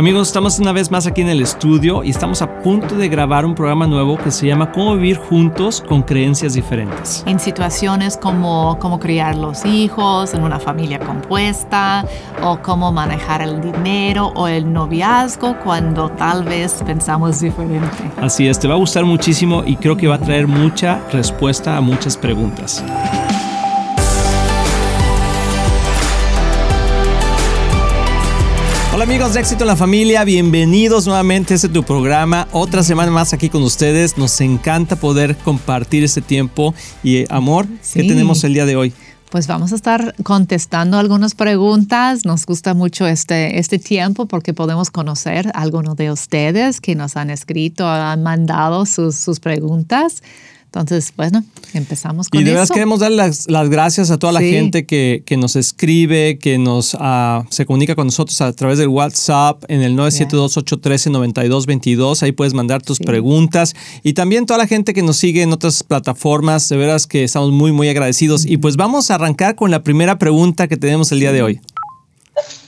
Amigos, estamos una vez más aquí en el estudio y estamos a punto de grabar un programa nuevo que se llama Cómo vivir juntos con creencias diferentes. En situaciones como cómo criar los hijos en una familia compuesta o cómo manejar el dinero o el noviazgo cuando tal vez pensamos diferente. Así es, te va a gustar muchísimo y creo que va a traer mucha respuesta a muchas preguntas. Hola amigos de Éxito en la Familia, bienvenidos nuevamente a este tu programa. Otra semana más aquí con ustedes. Nos encanta poder compartir este tiempo y eh, amor que tenemos el día de hoy. Pues vamos a estar contestando algunas preguntas. Nos gusta mucho este, este tiempo porque podemos conocer a algunos de ustedes que nos han escrito, han mandado sus, sus preguntas. Entonces, bueno, empezamos con eso. Y de verdad queremos dar las, gracias a toda la gente que, nos escribe, que nos ah, se comunica con nosotros a través del WhatsApp en el 972-813-9222. Ahí puedes mandar tus preguntas. Y también toda la gente que nos sigue en otras plataformas. De veras que estamos muy, muy agradecidos. Y pues vamos a arrancar con la primera pregunta que tenemos el día de hoy.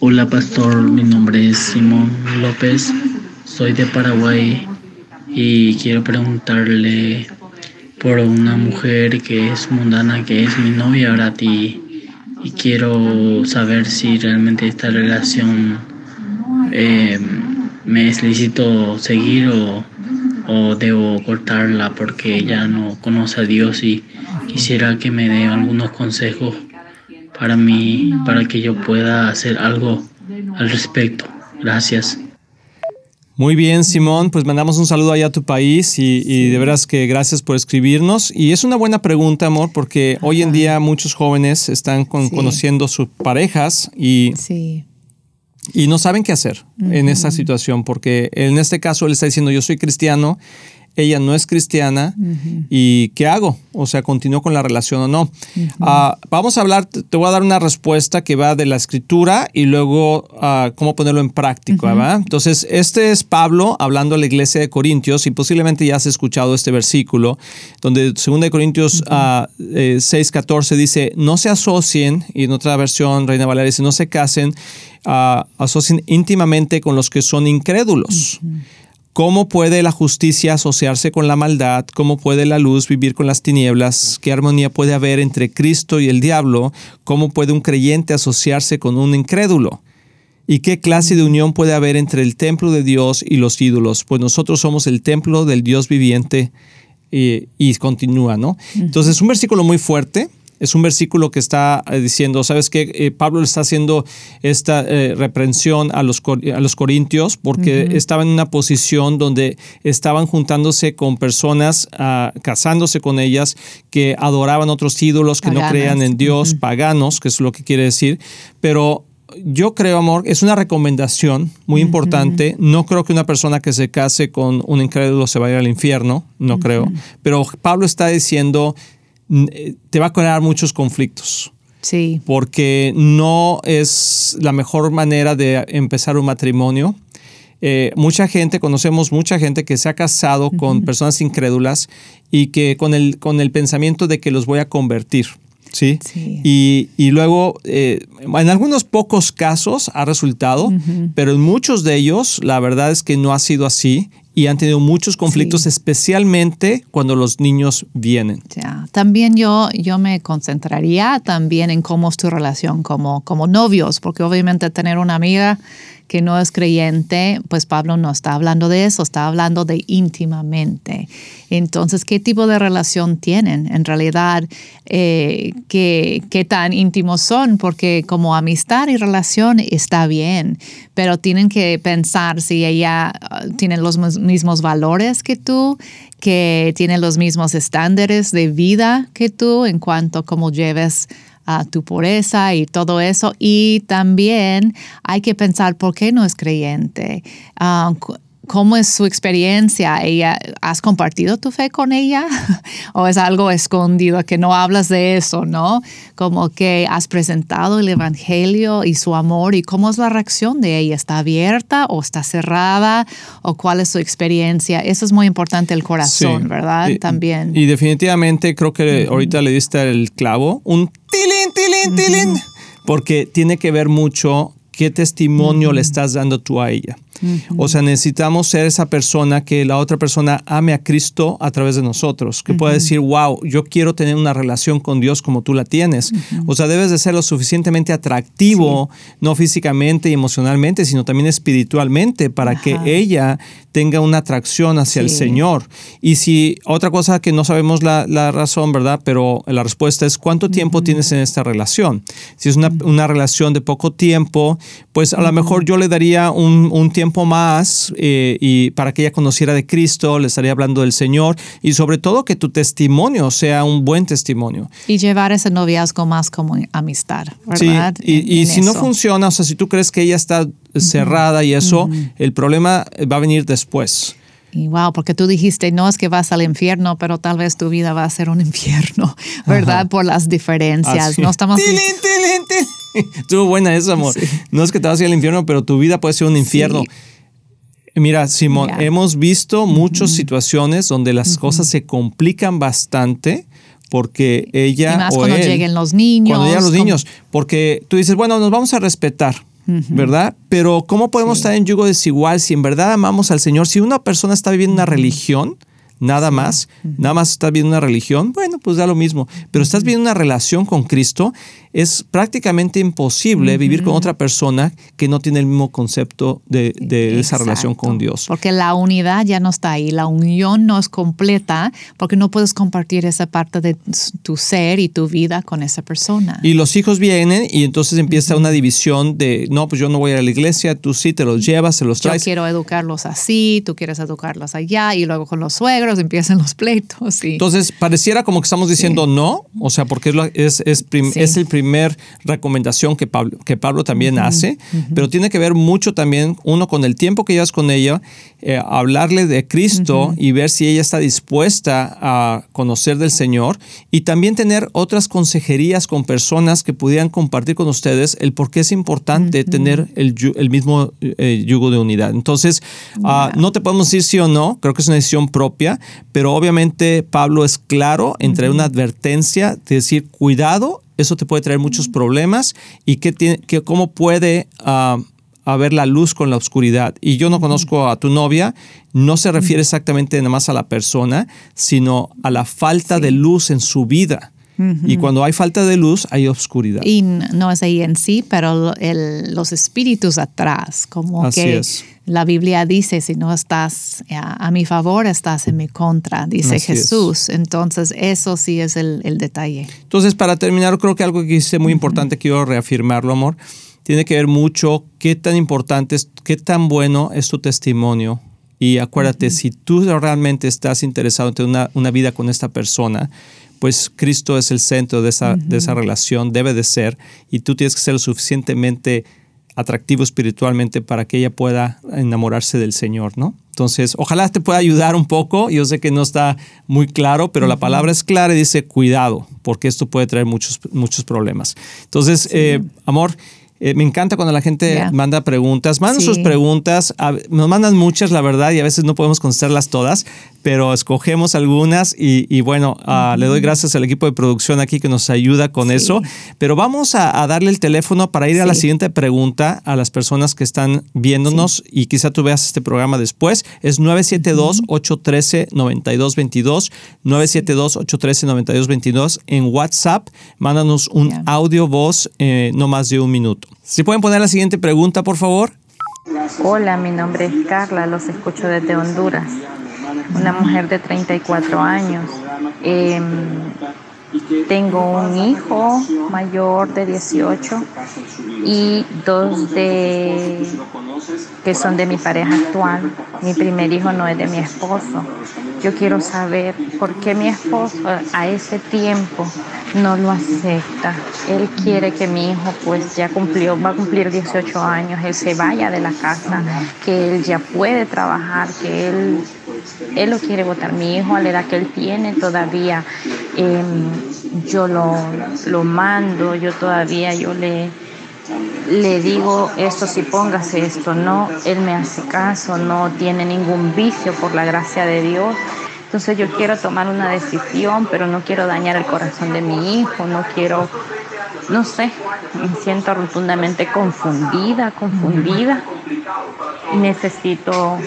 Hola, pastor. Mi nombre es Simón López. Soy de Paraguay y quiero preguntarle por una mujer que es mundana, que es mi novia, ahora Y, y quiero saber si realmente esta relación eh, me es lícito seguir o, o debo cortarla porque ella no conoce a Dios y quisiera que me dé algunos consejos para mí, para que yo pueda hacer algo al respecto. Gracias. Muy bien, Simón, pues mandamos un saludo allá a tu país y, de veras que gracias por escribirnos. Y es una buena pregunta, amor, porque hoy en día muchos jóvenes están conociendo sus parejas y, y no saben qué hacer en esa situación, porque en este caso él está diciendo yo soy cristiano ella no es cristiana y ¿qué hago? O sea, ¿continúo con la relación o no? Ah, vamos a hablar, te voy a dar una respuesta que va de la escritura y luego uh, cómo ponerlo en práctica, ¿verdad? Entonces, este es Pablo hablando a la iglesia de Corintios y posiblemente ya has escuchado este versículo, donde 2 de Corintios ah, 6.14 eh, dice, no se asocien, y en otra versión, Reina Valeria dice, no se casen, asocien íntimamente con los que son incrédulos. ¿Cómo puede la justicia asociarse con la maldad? ¿Cómo puede la luz vivir con las tinieblas? ¿Qué armonía puede haber entre Cristo y el diablo? ¿Cómo puede un creyente asociarse con un incrédulo? ¿Y qué clase de unión puede haber entre el templo de Dios y los ídolos? Pues nosotros somos el templo del Dios viviente y, y continúa, ¿no? Entonces, un versículo muy fuerte, es un versículo que está eh, diciendo, ¿sabes qué? Eh, Pablo le está haciendo esta eh, reprensión a los, a los corintios porque estaban en una posición donde estaban juntándose con personas, ah, casándose con ellas, que adoraban otros ídolos, que no creían en Dios, paganos, que es lo que quiere decir, pero yo creo, amor, es una recomendación muy importante. No creo que una persona que se case con un incrédulo se vaya al infierno, no creo. Pero Pablo está diciendo, te va a crear muchos conflictos. Sí. Porque no es la mejor manera de empezar un matrimonio. Eh, mucha gente, conocemos mucha gente que se ha casado con personas incrédulas y que con el, con el pensamiento de que los voy a convertir. ¿sí? Y, luego, eh, en algunos pocos casos ha resultado, pero en muchos de ellos la verdad es que no ha sido así y han tenido muchos conflictos, especialmente cuando los niños vienen. Ya. También yo, yo me concentraría también en cómo es tu relación como, como novios, porque obviamente tener una amiga que no es creyente, pues Pablo no está hablando de eso, está hablando de íntimamente. Entonces, ¿qué tipo de relación tienen? En realidad, eh, ¿qué, ¿qué, tan íntimos son? Porque como amistad y relación está bien, pero tienen que pensar si ella uh, tiene los mismos valores que tú, que tiene los mismos estándares de vida que tú en cuanto a cómo lleves a tu pureza y todo eso. Y también hay que pensar por qué no es creyente. Ah, ¿Cómo es su experiencia? ¿Ella, ¿Has compartido tu fe con ella? ¿O es algo escondido que no hablas de eso, no? Como que has presentado el Evangelio y su amor y cómo es la reacción de ella. ¿Está abierta o está cerrada? ¿O cuál es su experiencia? Eso es muy importante, el corazón, ¿verdad? También. Y definitivamente creo que ahorita le diste el clavo. Un tilín, tilín, tilín. Porque tiene que ver mucho qué testimonio le estás dando tú a ella. O sea, necesitamos ser esa persona que la otra persona ame a Cristo a través de nosotros, que pueda decir, wow, yo quiero tener una relación con Dios como tú la tienes. O sea, debes de ser lo suficientemente atractivo, no físicamente y emocionalmente, sino también espiritualmente, para que ella tenga una atracción hacia el Señor. Y si otra cosa que no sabemos la, razón, ¿verdad? Pero la respuesta es cuánto tiempo tienes en esta relación. Si es una, una relación de poco tiempo, pues a lo mejor yo le daría un, un tiempo más eh, y para que ella conociera de Cristo, le estaría hablando del Señor y sobre todo que tu testimonio sea un buen testimonio. Y llevar ese noviazgo más como amistad, ¿verdad? Sí, y, si no funciona, o sea, si tú crees que ella está cerrada y eso, el problema va a venir después. Y wow, porque tú dijiste, no es que vas al infierno, pero tal vez tu vida va a ser un infierno, ¿verdad? Por las diferencias. No estamos... Estuvo buena eso, amor. No es que te vas a ir al infierno, pero tu vida puede ser un infierno. Mira, Simón, hemos visto muchas situaciones donde las cosas se complican bastante porque ella y más cuando lleguen los niños. Cuando lleguen los niños, porque tú dices, bueno, nos vamos a respetar ¿verdad? Pero ¿cómo podemos estar en yugo desigual si en verdad amamos al Señor? Si una persona está viviendo una religión, nada más, nada más estás viviendo una religión, bueno, pues da lo mismo. Pero estás viviendo una relación con Cristo, es prácticamente imposible vivir con otra persona que no tiene el mismo concepto de, esa relación con Dios. Porque la unidad ya no está ahí, la unión no es completa porque no puedes compartir esa parte de tu ser y tu vida con esa persona. Y los hijos vienen y entonces empieza una división de, no, pues yo no voy a la iglesia, tú sí te los llevas, se los traes. Yo quiero educarlos así, tú quieres educarlos allá y luego con los suegros empiezan los pleitos. Entonces pareciera como que estamos diciendo no, o sea, porque es, es, es el primer primer recomendación que Pablo, que Pablo también hace, pero tiene que ver mucho también, uno, con el tiempo que llevas con ella, eh, hablarle de Cristo y ver si ella está dispuesta a conocer del Señor y también tener otras consejerías con personas que pudieran compartir con ustedes el por qué es importante tener el, el mismo eh, yugo de unidad. Entonces, ah, no te podemos decir sí o no, creo que es una decisión propia, pero obviamente Pablo es claro entre una advertencia de decir, cuidado eso te puede traer muchos problemas y que, tiene, que cómo puede uh, haber la luz con la oscuridad. Y yo no conozco a tu novia, no se refiere exactamente nada más a la persona, sino a la falta de luz en su vida. Y cuando hay falta de luz, hay oscuridad. Y no es ahí en sí, pero los espíritus atrás, como que la Biblia dice, si no estás a, mi favor, estás en mi contra, dice Jesús. Entonces, eso sí es el, detalle. Entonces, para terminar, creo que algo que hice muy importante, quiero reafirmarlo, amor, tiene que ver mucho qué tan importante, es, qué tan bueno es tu testimonio. Y acuérdate, si tú realmente estás interesado en tener una, una vida con esta persona, pues Cristo es el centro de esa, de esa relación, debe de ser, y tú tienes que ser lo suficientemente atractivo espiritualmente para que ella pueda enamorarse del Señor, ¿no? Entonces, ojalá te pueda ayudar un poco. Yo sé que no está muy claro, pero la palabra es clara y dice cuidado, porque esto puede traer muchos, muchos problemas. Entonces, eh, amor, eh, me encanta cuando la gente manda preguntas. Manda sus preguntas. nos mandan muchas, la verdad, y a veces no podemos contestarlas todas, pero escogemos algunas y, bueno, ah, le doy gracias al equipo de producción aquí que nos ayuda con eso. Pero vamos a, darle el teléfono para ir a la siguiente pregunta a las personas que están viéndonos y quizá tú veas este programa después. Es 972-813-9222. 972-813-9222. En WhatsApp, mándanos un audio voz eh, no más de un minuto. Si pueden poner la siguiente pregunta, por favor. Hola, mi nombre es Carla, los escucho desde Honduras. Una mujer de 34 años. Em, tengo un hijo mayor de 18 y dos de que son de mi pareja actual. Mi primer hijo no es de mi esposo. Yo quiero saber por qué mi esposo a ese tiempo no lo acepta. Él quiere que mi hijo pues ya cumplió, va a cumplir 18 años, él se vaya de la casa, que él ya puede trabajar, que él, él lo quiere votar. Mi hijo a la edad que él tiene todavía, em, yo lo, lo mando, yo todavía, yo le le digo esto si póngase esto, no, él me hace caso, no tiene ningún vicio por la gracia de Dios. Entonces yo quiero tomar una decisión, pero no quiero dañar el corazón de mi hijo, no quiero, no sé, me siento rotundamente confundida, confundida. y necesito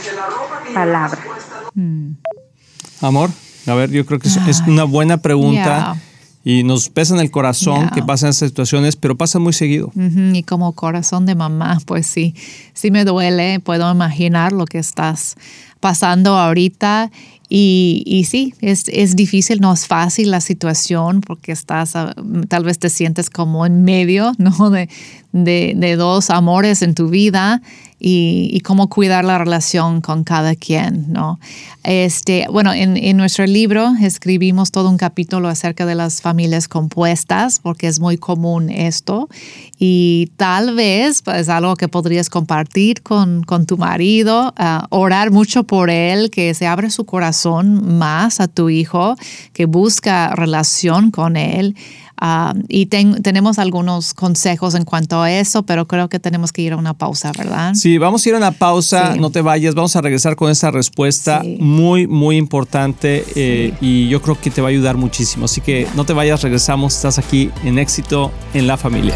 palabras. Mm. Amor, a ver, yo creo que es, una buena pregunta. Y nos pesa en el corazón que pasan esas situaciones, pero pasa muy seguido. Y como corazón de mamá, pues sí, sí me duele, puedo imaginar lo que estás pasando ahorita y, y sí, es, es, difícil, no es fácil la situación porque estás, tal vez te sientes como en medio ¿no? de, de, dos amores en tu vida y, cómo cuidar la relación con cada quien, ¿no? Este, bueno, en, en, nuestro libro escribimos todo un capítulo acerca de las familias compuestas, porque es muy común esto, y tal vez es pues, algo que podrías compartir con, con tu marido, ah, orar mucho por él, que se abre su corazón más a tu hijo, que busca relación con él. Ah, y tenemos algunos consejos en cuanto a eso, pero creo que tenemos que ir a una pausa, ¿verdad? Sí, vamos a ir a una pausa, no te vayas, vamos a regresar con esta respuesta muy, muy importante eh, y yo creo que te va a ayudar muchísimo. Así que no te vayas, regresamos, estás aquí en éxito en la familia.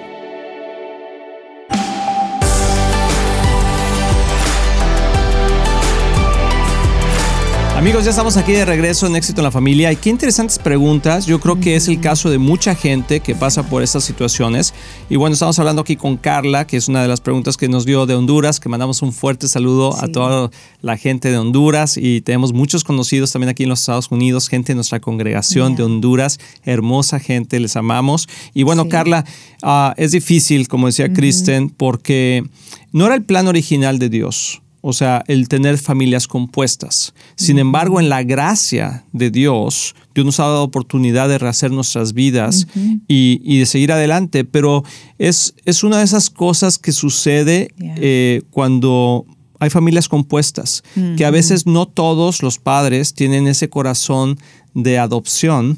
Amigos, ya estamos aquí de regreso en Éxito en la Familia y qué interesantes preguntas. Yo creo que es el caso de mucha gente que pasa por estas situaciones. Y bueno, estamos hablando aquí con Carla, que es una de las preguntas que nos dio de Honduras, que mandamos un fuerte saludo a toda la gente de Honduras y tenemos muchos conocidos también aquí en los Estados Unidos, gente de nuestra congregación de Honduras, hermosa gente, les amamos. Y bueno, Carla, ah, es difícil, como decía Kristen, porque no era el plan original de Dios o sea, el tener familias compuestas. Sin embargo, en la gracia de Dios, Dios nos ha dado oportunidad de rehacer nuestras vidas y, de seguir adelante, pero es, es, una de esas cosas que sucede eh, cuando hay familias compuestas, que a veces no todos los padres tienen ese corazón de adopción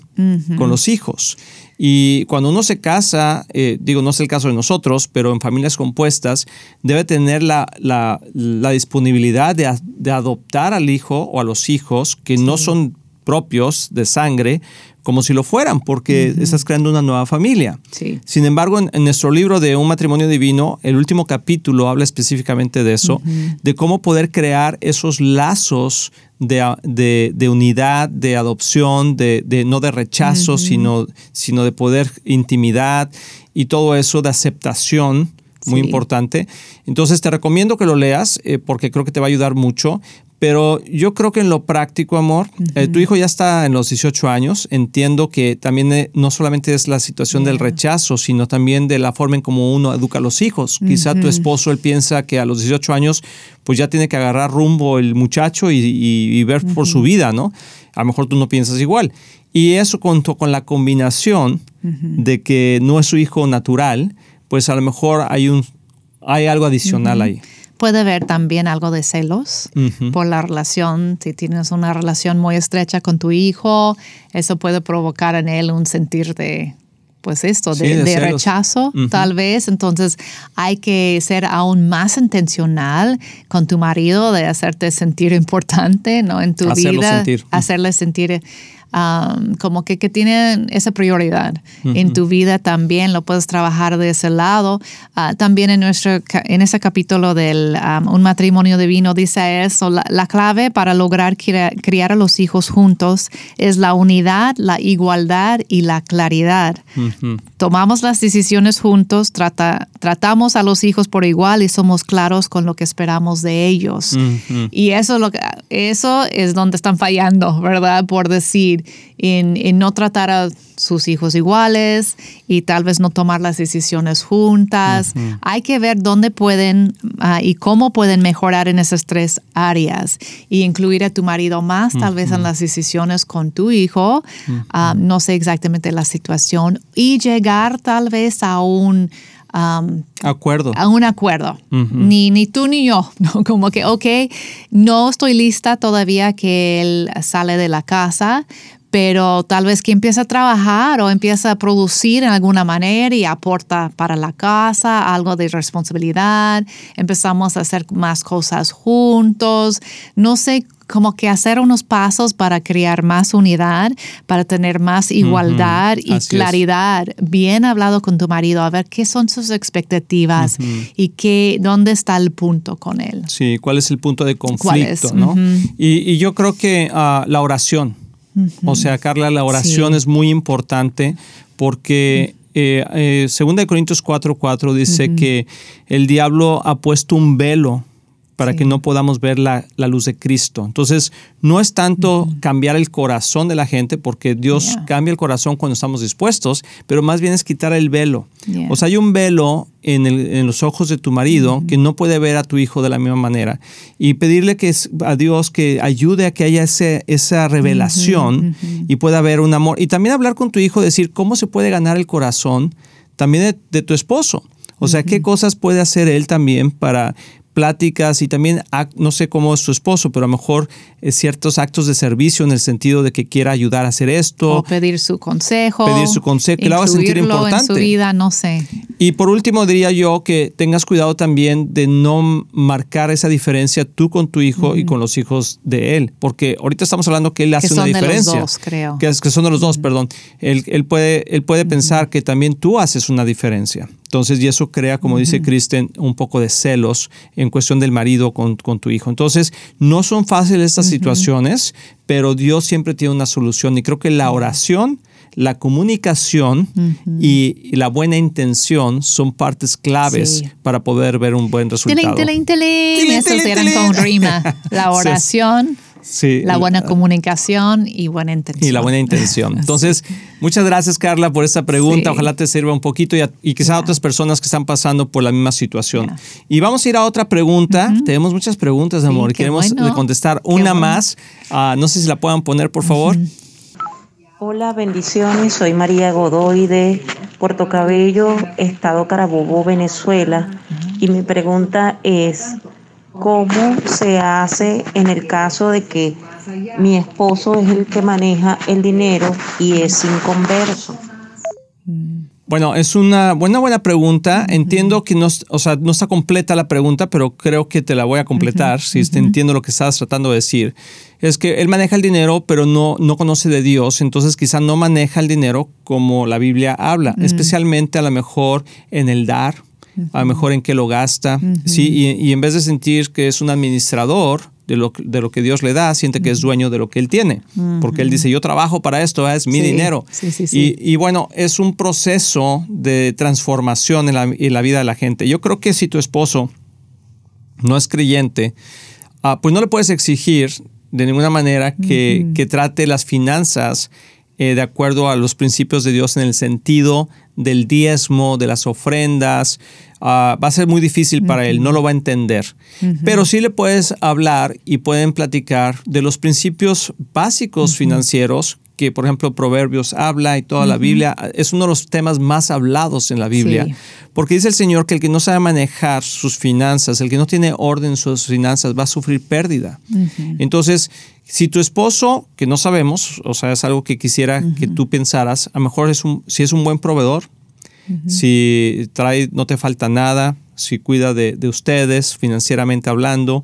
con los hijos. Y cuando uno se casa, eh, digo, no es el caso de nosotros, pero en familias compuestas, debe tener la, disponibilidad de, adoptar al hijo o a los hijos que no son propios de sangre, como si lo fueran, porque estás creando una nueva familia. Sin embargo, en, nuestro libro de Un matrimonio divino, el último capítulo habla específicamente de eso, de cómo poder crear esos lazos de, unidad, de adopción, de, no de rechazo, sino, sino de poder intimidad y todo eso de aceptación muy importante. Entonces te recomiendo que lo leas eh, porque creo que te va a ayudar mucho. Pero yo creo que en lo práctico, amor, eh, tu hijo ya está en los 18 años. Entiendo que también eh, no solamente es la situación del rechazo, sino también de la forma en cómo uno educa a los hijos. Quizá tu esposo, él piensa que a los 18 años, pues ya tiene que agarrar rumbo el muchacho y, ver por su vida, ¿no? A lo mejor tú no piensas igual. Y eso con, con la combinación de que no es su hijo natural, pues a lo mejor hay, un, hay algo adicional ahí. puede ver también algo de celos por la relación. Si tienes una relación muy estrecha con tu hijo, eso puede provocar en él un sentir de, pues esto, de, rechazo tal vez. Entonces hay que ser aún más intencional con tu marido de hacerte sentir importante, ¿no? En tu vida, hacerle sentir como que, que tienen esa prioridad en tu vida también, lo puedes trabajar de ese lado. Ah, también en, nuestro, en ese capítulo del Un matrimonio divino dice eso, la, clave para lograr criar, a los hijos juntos es la unidad, la igualdad y la claridad. Tomamos las decisiones juntos, trata, tratamos a los hijos por igual y somos claros con lo que esperamos de ellos. Y eso, lo que, eso es donde están fallando, ¿verdad? Por decir, en, no tratar a sus hijos iguales y tal vez no tomar las decisiones juntas. Hay que ver dónde pueden ah, y cómo pueden mejorar en esas tres áreas. Y incluir a tu marido más tal vez en las decisiones con tu hijo. Ah, no sé exactamente la situación. Y llegar tal vez a un... acuerdo. A un acuerdo. ni, ni tú ni yo. Como que, ok, no estoy lista todavía que él sale de la casa, pero tal vez que empieza a trabajar o empieza a producir en alguna manera y aporta para la casa algo de responsabilidad, empezamos a hacer más cosas juntos, no sé como que hacer unos pasos para crear más unidad, para tener más igualdad y claridad. Bien hablado con tu marido, a ver qué son sus expectativas y qué, dónde está el punto con él. Sí, cuál es el punto de conflicto, ¿no? y, yo creo que ah, la oración, o sea, Carla, la oración es muy importante porque eh, eh, segunda de Corintios 4:4 dice que el diablo ha puesto un velo para que no podamos ver la, luz de Cristo. Entonces, no es tanto cambiar el corazón de la gente, porque Dios cambia el corazón cuando estamos dispuestos, pero más bien es quitar el velo. O sea, hay un velo en, los ojos de tu marido que no puede ver a tu hijo de la misma manera. Y pedirle que, a Dios que ayude a que haya ese, esa revelación y pueda haber un amor. Y también hablar con tu hijo, decir cómo se puede ganar el corazón también de, tu esposo. O sea, qué cosas puede hacer él también para, pláticas y también, no sé cómo es su esposo, pero a lo mejor eh, ciertos actos de servicio en el sentido de que quiera ayudar a hacer esto. O pedir su consejo. Pedir su consejo, que lo haga sentir importante. en su vida, no sé. Y por último diría yo que tengas cuidado también de no marcar esa diferencia tú con tu hijo y con los hijos de él, porque ahorita estamos hablando que él hace una diferencia. De los dos, creo. Que, que son de los dos, perdón. Él, él, puede, él puede pensar que también tú haces una diferencia. Entonces, y eso crea, como dice Kristen, un poco de celos en cuestión del marido con, tu hijo. Entonces, no son fáciles estas situaciones, pero Dios siempre tiene una solución. Y creo que la oración, la comunicación y, la buena intención son partes claves para poder ver un buen resultado. Tilín, eran con rima. La oración la buena comunicación y buena intención. Y la buena intención. Entonces, muchas gracias Carla por esta pregunta. Ojalá te sirva un poquito y, y quizá a otras personas que están pasando por la misma situación. Y vamos a ir a otra pregunta. Tenemos muchas preguntas, amor. Queremos contestar una más. Ah, no sé si la puedan poner, por favor. Hola, bendiciones. Soy María Godoy de Puerto Cabello, Estado Carabobo, Venezuela. Y mi pregunta es, cómo se hace en el caso de que mi esposo es el que maneja el dinero y es inconverso. Bueno, es una buena, buena pregunta. Entiendo que no, o sea, no está completa la pregunta, pero creo que te la voy a completar, si entiendo lo que estás tratando de decir. Es que él maneja el dinero, pero no, no conoce de Dios, entonces quizá no maneja el dinero como la Biblia habla, especialmente a lo mejor en el dar, a lo mejor en qué lo gasta, ¿sí? Y, en vez de sentir que es un administrador de lo, de lo que Dios le da, siente que es dueño de lo que él tiene, porque él dice, yo trabajo para esto, es mi dinero. y, bueno, es un proceso de transformación en la, vida de la gente. Yo creo que si tu esposo no es creyente, ah, pues no le puedes exigir de ninguna manera que, que trate las finanzas eh, de acuerdo a los principios de Dios en el sentido del diezmo, de las ofrendas. Ah, va a ser muy difícil para él, no lo va a entender. Pero sí le puedes hablar y pueden platicar de los principios básicos financieros que, por ejemplo, Proverbios habla y toda la Biblia, es uno de los temas más hablados en la Biblia, Sí. porque dice el Señor que el que no sabe manejar sus finanzas, el que no tiene orden en sus finanzas, va a sufrir pérdida. Entonces, si tu esposo, que no sabemos, o sea, es algo que quisiera que tú pensaras, a lo mejor es un, si es un buen proveedor, si trae, no te falta nada, si cuida de, de ustedes financieramente hablando,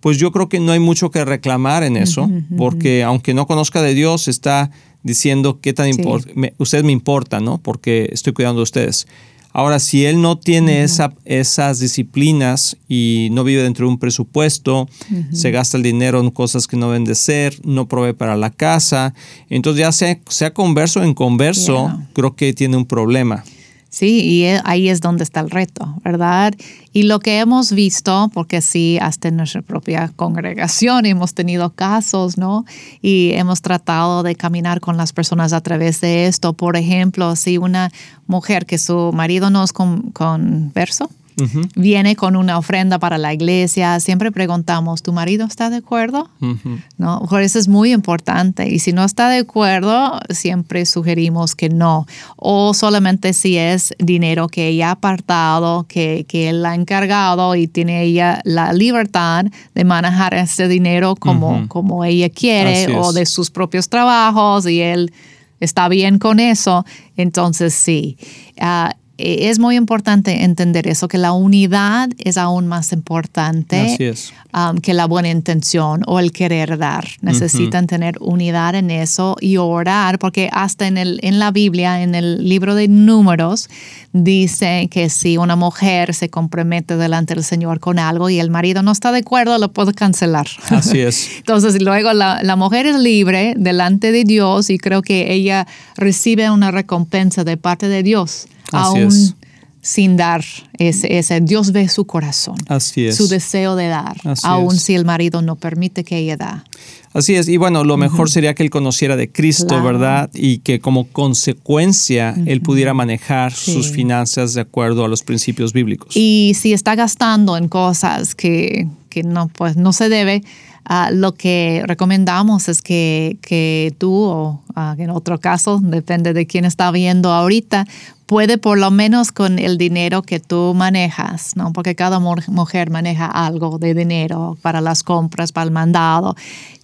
pues yo creo que no hay mucho que reclamar en eso, porque aunque no conozca de Dios, está diciendo qué tan Sí. me- usted me importa, ¿no? Porque estoy cuidando de ustedes. Ahora, si él no tiene esa, esas disciplinas y no vive dentro de un presupuesto, se gasta el dinero en cosas que no deben de ser, no provee para la casa, entonces ya sea, sea converso o en converso, Yeah. creo que tiene un problema. Sí, y e- ahí es donde está el reto, ¿verdad? Y lo que hemos visto, porque sí, hasta en nuestra propia congregación hemos tenido casos, ¿no? Y hemos tratado de caminar con las personas a través de esto. Por ejemplo, si una mujer que su marido no es con, converso, Ujú, viene con una ofrenda para la iglesia, siempre preguntamos, ¿tu marido está de acuerdo? ujú. ¿no? Por eso es muy importante. Y si no está de acuerdo, siempre sugerimos que no. O solamente si es dinero que ella ha apartado, que, que él ha encargado y tiene ella la libertad de manejar ese dinero como, Ujú. como ella quiere o de sus propios trabajos y él está bien con eso. Entonces, sí. Eh, es muy importante entender eso, que la unidad es aún más importante um, que la buena intención o el querer dar. Necesitan tener unidad en eso y orar, porque hasta en, el, en la Biblia, en el libro de números, dice que si una mujer se compromete delante del Señor con algo y el marido no está de acuerdo, lo puede cancelar. Así es. Entonces, luego la, la mujer es libre delante de Dios y creo que ella recibe una recompensa de parte de Dios, Así aún es. sin dar ese, ese. Dios ve su corazón Así es. su deseo de dar, Así aun es. si el marido no permite que ella da. Así es, y bueno, lo mejor sería que él conociera de Cristo, Claro. ¿verdad? Y que como consecuencia él pudiera manejar sus Sí. finanzas de acuerdo a los principios bíblicos. Y si está gastando en cosas que, que no, pues, no se debe, ah, lo que recomendamos es que, que tú o ah, en otro caso, depende de quién está viendo ahorita, puede por lo menos con el dinero que tú manejas, ¿no? Porque cada mu- mujer maneja algo de dinero para las compras, para el mandado,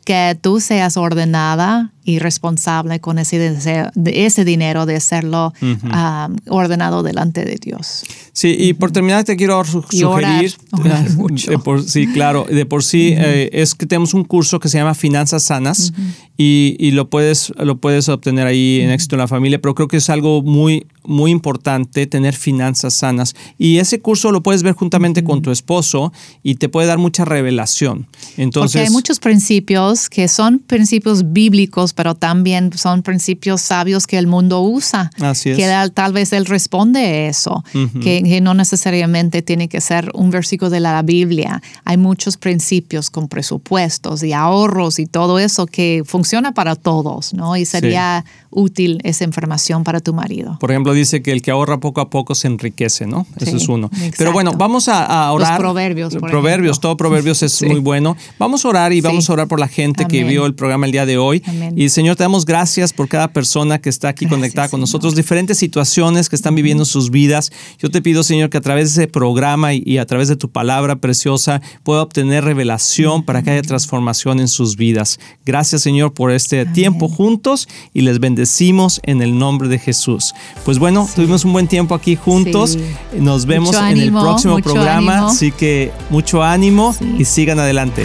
que tú seas ordenada y responsable con ese, deseo- de ese dinero de hacerlo ah, ordenado delante de Dios. Sí, y por terminar te quiero su- Y orar, sugerir, orar mucho. de por, sí, claro, de por sí eh, es que tenemos un curso que se llama Finanzas Sanas y, y lo puedes lo puedes obtener ahí en Éxito en la Familia, pero creo que es algo muy muy importante tener finanzas sanas. Y ese curso lo puedes ver juntamente con tu esposo y te puede dar mucha revelación. Entonces, Porque hay muchos principios que son principios bíblicos, pero también son principios sabios que el mundo usa. Así es. Que tal, tal vez él responde a eso, que, que no necesariamente tiene que ser un versículo de la Biblia. Hay muchos principios con presupuestos y ahorros y todo eso que funciona para todos, ¿no? Y sería útil esa información para tu marido. Por ejemplo, dice que el que ahorra poco a poco se enriquece, ¿no? Sí, es uno. exacto. Pero bueno, vamos a, a Los orar. proverbios, por Proverbios, ejemplo. todo proverbios es Sí. muy bueno. Vamos a orar y vamos a orar por la gente que Amén. vio el programa el día de hoy. Amén. Y Señor, te damos gracias por cada persona que está aquí Gracias, conectada con Señor. nosotros, diferentes situaciones que están viviendo sus vidas. Yo te pido, Señor, que a través de ese programa y, y a través de tu palabra preciosa pueda obtener revelación para que haya transformación en sus vidas. Gracias, Señor, por este tiempo juntos y les bendecimos en el nombre de Jesús. Pues bueno, tuvimos un buen tiempo aquí juntos. Sí. Nos vemos Mucho en el próximo programa. ánimo. Así que mucho ánimo Sí. y sigan adelante.